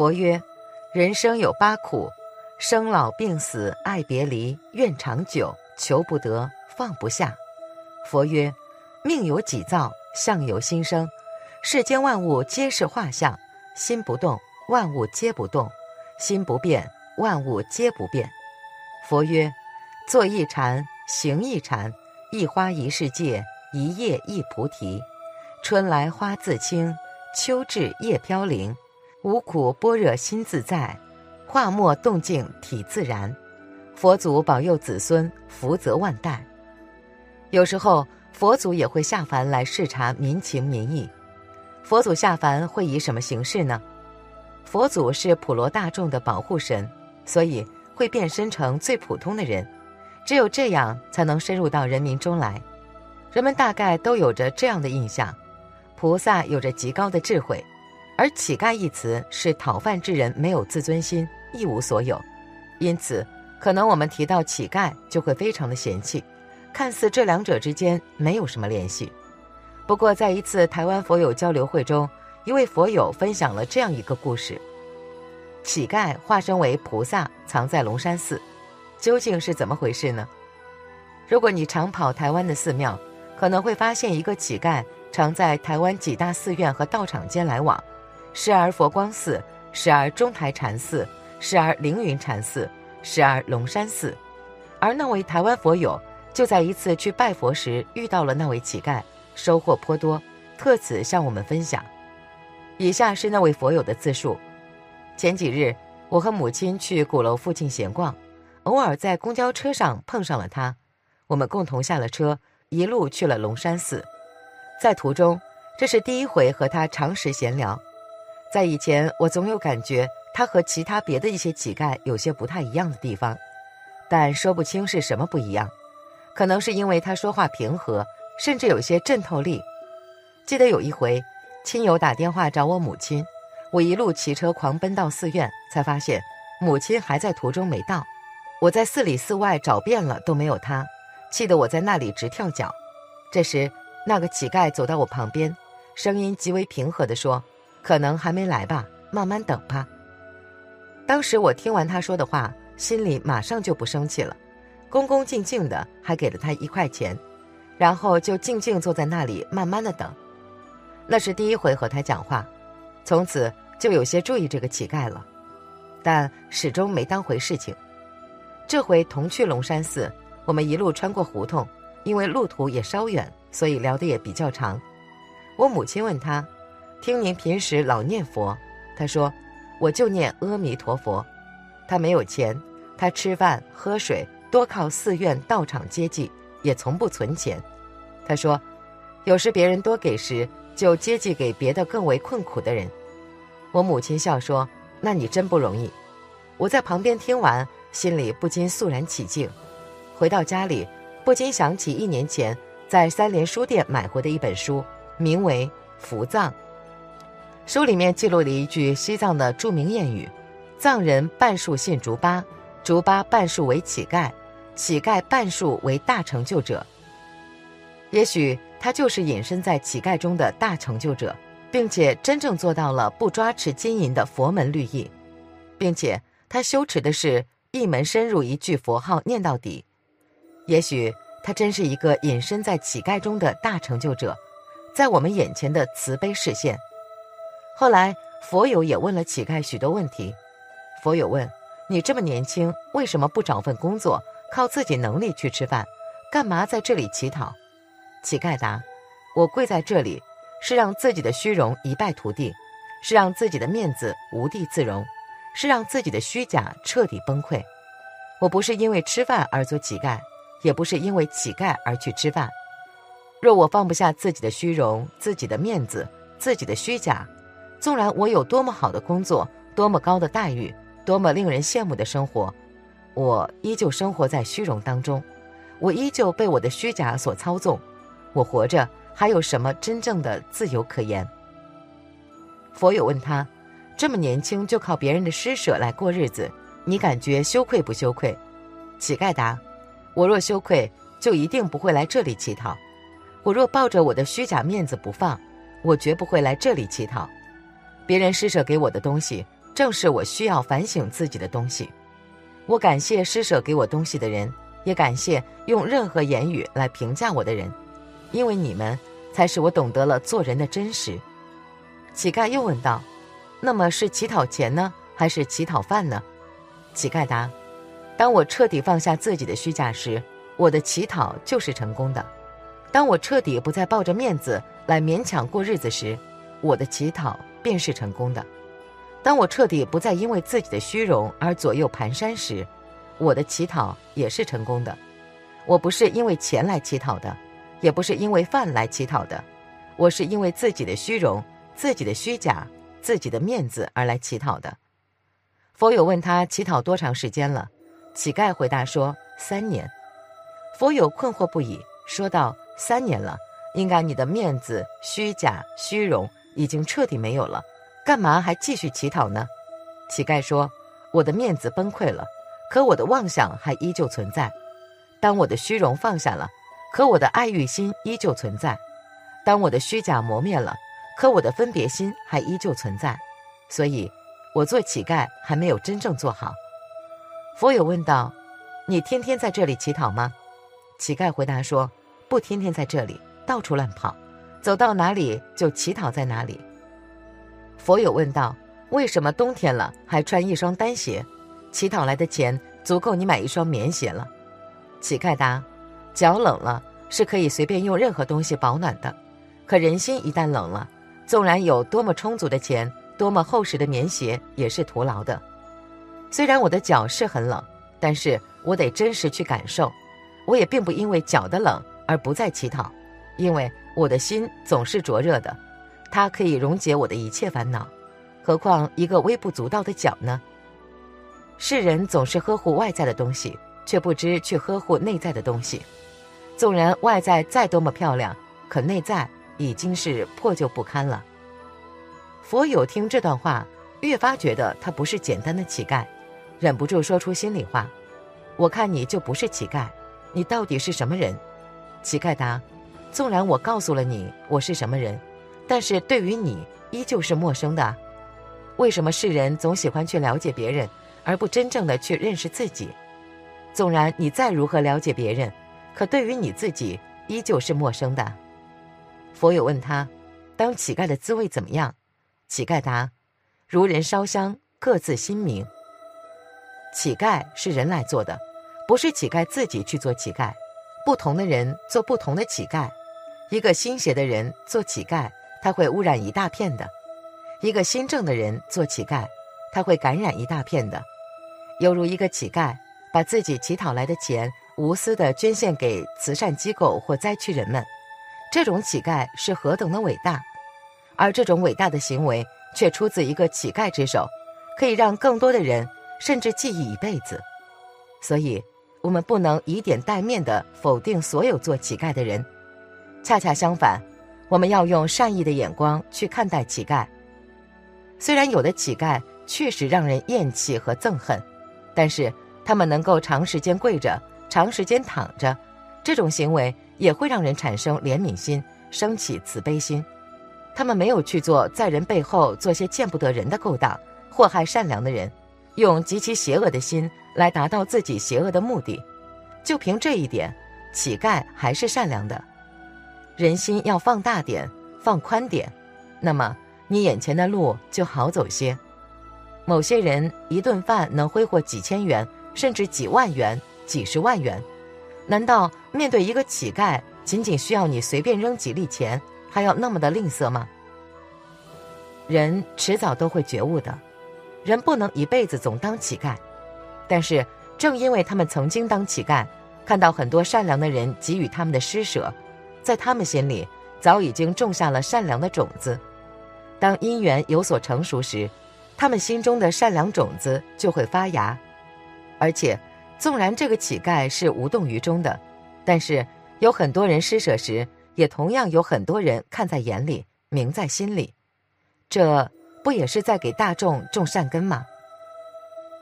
佛曰：“人生有八苦，生老病死、爱别离、怨长久、求不得、放不下。”佛曰：“命由己造，相由心生。世间万物皆是画像，心不动，万物皆不动；心不变，万物皆不变。”佛曰：“坐一禅，行一禅，一花一世界，一叶一菩提。春来花自青，秋至叶飘零。无苦般若心自在，化莫动静体自然。佛祖保佑子孙，福泽万代。”有时候，佛祖也会下凡来视察民情民意。佛祖下凡会以什么形式呢？佛祖是普罗大众的保护神，所以。会变身成最普通的人，只有这样才能深入到人民中来。人们大概都有着这样的印象：菩萨有着极高的智慧，而乞丐一词是讨饭之人没有自尊心，一无所有。因此，可能我们提到乞丐就会非常的嫌弃，看似这两者之间没有什么联系。不过，在一次台湾佛友交流会中，一位佛友分享了这样一个故事。乞丐化身为菩萨，藏在龙山寺，究竟是怎么回事呢？如果你常跑台湾的寺庙，可能会发现一个乞丐常在台湾几大寺院和道场间来往，时而佛光寺，时而中台禅寺，时而凌云禅寺，时而龙山寺。而那位台湾佛友就在一次去拜佛时遇到了那位乞丐，收获颇多，特此向我们分享。以下是那位佛友的自述。前几日，我和母亲去鼓楼附近闲逛，偶尔在公交车上碰上了他。我们共同下了车，一路去了龙山寺。在途中，这是第一回和他长时闲聊。在以前，我总有感觉他和其他别的一些乞丐有些不太一样的地方，但说不清是什么不一样。可能是因为他说话平和，甚至有些渗透力。记得有一回，亲友打电话找我母亲。我一路骑车狂奔到寺院，才发现母亲还在途中没到。我在寺里寺外找遍了都没有她，气得我在那里直跳脚。这时，那个乞丐走到我旁边，声音极为平和地说：“可能还没来吧，慢慢等吧。”当时我听完他说的话，心里马上就不生气了，恭恭敬敬的还给了他一块钱，然后就静静坐在那里慢慢的等。那是第一回和他讲话。从此就有些注意这个乞丐了，但始终没当回事情。这回同去龙山寺，我们一路穿过胡同，因为路途也稍远，所以聊得也比较长。我母亲问他：“听您平时老念佛？”他说：“我就念阿弥陀佛。”他没有钱，他吃饭喝水多靠寺院道场接济，也从不存钱。他说：“有时别人多给时。”就接济给别的更为困苦的人，我母亲笑说：“那你真不容易。”我在旁边听完，心里不禁肃然起敬。回到家里，不禁想起一年前在三联书店买回的一本书，名为《福藏》。书里面记录了一句西藏的著名谚语：“藏人半数信竹巴，竹巴半数为乞丐，乞丐半数为大成就者。”也许。他就是隐身在乞丐中的大成就者，并且真正做到了不抓持金银的佛门律义，并且他修持的是一门深入一句佛号念到底。也许他真是一个隐身在乞丐中的大成就者，在我们眼前的慈悲视线。后来佛友也问了乞丐许多问题。佛友问：“你这么年轻，为什么不找份工作，靠自己能力去吃饭？干嘛在这里乞讨？”乞丐答：“我跪在这里，是让自己的虚荣一败涂地，是让自己的面子无地自容，是让自己的虚假彻底崩溃。我不是因为吃饭而做乞丐，也不是因为乞丐而去吃饭。若我放不下自己的虚荣、自己的面子、自己的虚假，纵然我有多么好的工作、多么高的待遇、多么令人羡慕的生活，我依旧生活在虚荣当中，我依旧被我的虚假所操纵。”我活着还有什么真正的自由可言？佛友问他：“这么年轻就靠别人的施舍来过日子，你感觉羞愧不羞愧？”乞丐答：“我若羞愧，就一定不会来这里乞讨；我若抱着我的虚假面子不放，我绝不会来这里乞讨。别人施舍给我的东西，正是我需要反省自己的东西。我感谢施舍给我东西的人，也感谢用任何言语来评价我的人，因为你们才使我懂得了做人的真实。乞丐又问道：“那么是乞讨钱呢，还是乞讨饭呢？”乞丐答：“当我彻底放下自己的虚假时，我的乞讨就是成功的；当我彻底不再抱着面子来勉强过日子时，我的乞讨便是成功的；当我彻底不再因为自己的虚荣而左右蹒跚时，我的乞讨也是成功的。我不是因为钱来乞讨的，也不是因为饭来乞讨的，我是因为自己的虚荣、自己的虚假、自己的面子而来乞讨的。”佛友问他乞讨多长时间了，乞丐回答说三年。佛友困惑不已，说道：“三年了，应该你的面子、虚假、虚荣已经彻底没有了，干嘛还继续乞讨呢？”乞丐说：“我的面子崩溃了，可我的妄想还依旧存在；当我的虚荣放下了，可我的爱欲心依旧存在；当我的虚假磨灭了，可我的分别心还依旧存在。所以。”我做乞丐还没有真正做好。佛友问道：“你天天在这里乞讨吗？”乞丐回答说：“不天天在这里，到处乱跑，走到哪里就乞讨在哪里。”佛友问道：“为什么冬天了还穿一双单鞋？乞讨来的钱足够你买一双棉鞋了。”乞丐答：“脚冷了是可以随便用任何东西保暖的，可人心一旦冷了，纵然有多么充足的钱。”多么厚实的棉鞋也是徒劳的。虽然我的脚是很冷，但是我得真实去感受。我也并不因为脚的冷而不再乞讨，因为我的心总是灼热的，它可以溶解我的一切烦恼。何况一个微不足道的脚呢？世人总是呵护外在的东西，却不知去呵护内在的东西。纵然外在再多么漂亮，可内在已经是破旧不堪了。佛友听这段话，越发觉得他不是简单的乞丐，忍不住说出心里话：“我看你就不是乞丐，你到底是什么人？”乞丐答：“纵然我告诉了你我是什么人，但是对于你依旧是陌生的。为什么世人总喜欢去了解别人，而不真正的去认识自己？纵然你再如何了解别人，可对于你自己依旧是陌生的。”佛友问他：“当乞丐的滋味怎么样？”乞丐答：“如人烧香，各自心明。乞丐是人来做的，不是乞丐自己去做乞丐。不同的人做不同的乞丐。一个心邪的人做乞丐，他会污染一大片的；一个心正的人做乞丐，他会感染一大片的。犹如一个乞丐把自己乞讨来的钱无私的捐献给慈善机构或灾区人们，这种乞丐是何等的伟大！”而这种伟大的行为却出自一个乞丐之手，可以让更多的人甚至记忆一辈子。所以，我们不能以点带面的否定所有做乞丐的人。恰恰相反，我们要用善意的眼光去看待乞丐。虽然有的乞丐确实让人厌弃和憎恨，但是他们能够长时间跪着、长时间躺着，这种行为也会让人产生怜悯心，升起慈悲心。他们没有去做在人背后做些见不得人的勾当，祸害善良的人，用极其邪恶的心来达到自己邪恶的目的。就凭这一点，乞丐还是善良的。人心要放大点，放宽点，那么你眼前的路就好走些。某些人一顿饭能挥霍几千元，甚至几万元、几十万元，难道面对一个乞丐，仅仅需要你随便扔几粒钱？还要那么的吝啬吗？人迟早都会觉悟的，人不能一辈子总当乞丐。但是正因为他们曾经当乞丐，看到很多善良的人给予他们的施舍，在他们心里早已经种下了善良的种子。当因缘有所成熟时，他们心中的善良种子就会发芽。而且，纵然这个乞丐是无动于衷的，但是有很多人施舍时。也同样有很多人看在眼里，明在心里，这不也是在给大众种善根吗？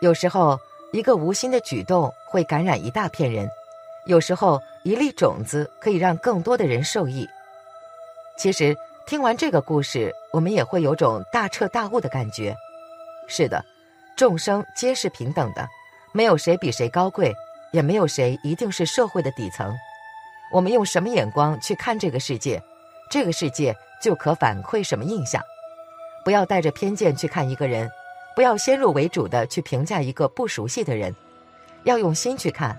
有时候一个无心的举动会感染一大片人，有时候一粒种子可以让更多的人受益。其实听完这个故事，我们也会有种大彻大悟的感觉。是的，众生皆是平等的，没有谁比谁高贵，也没有谁一定是社会的底层。我们用什么眼光去看这个世界，这个世界就可反馈什么印象。不要带着偏见去看一个人，不要先入为主的去评价一个不熟悉的人，要用心去看。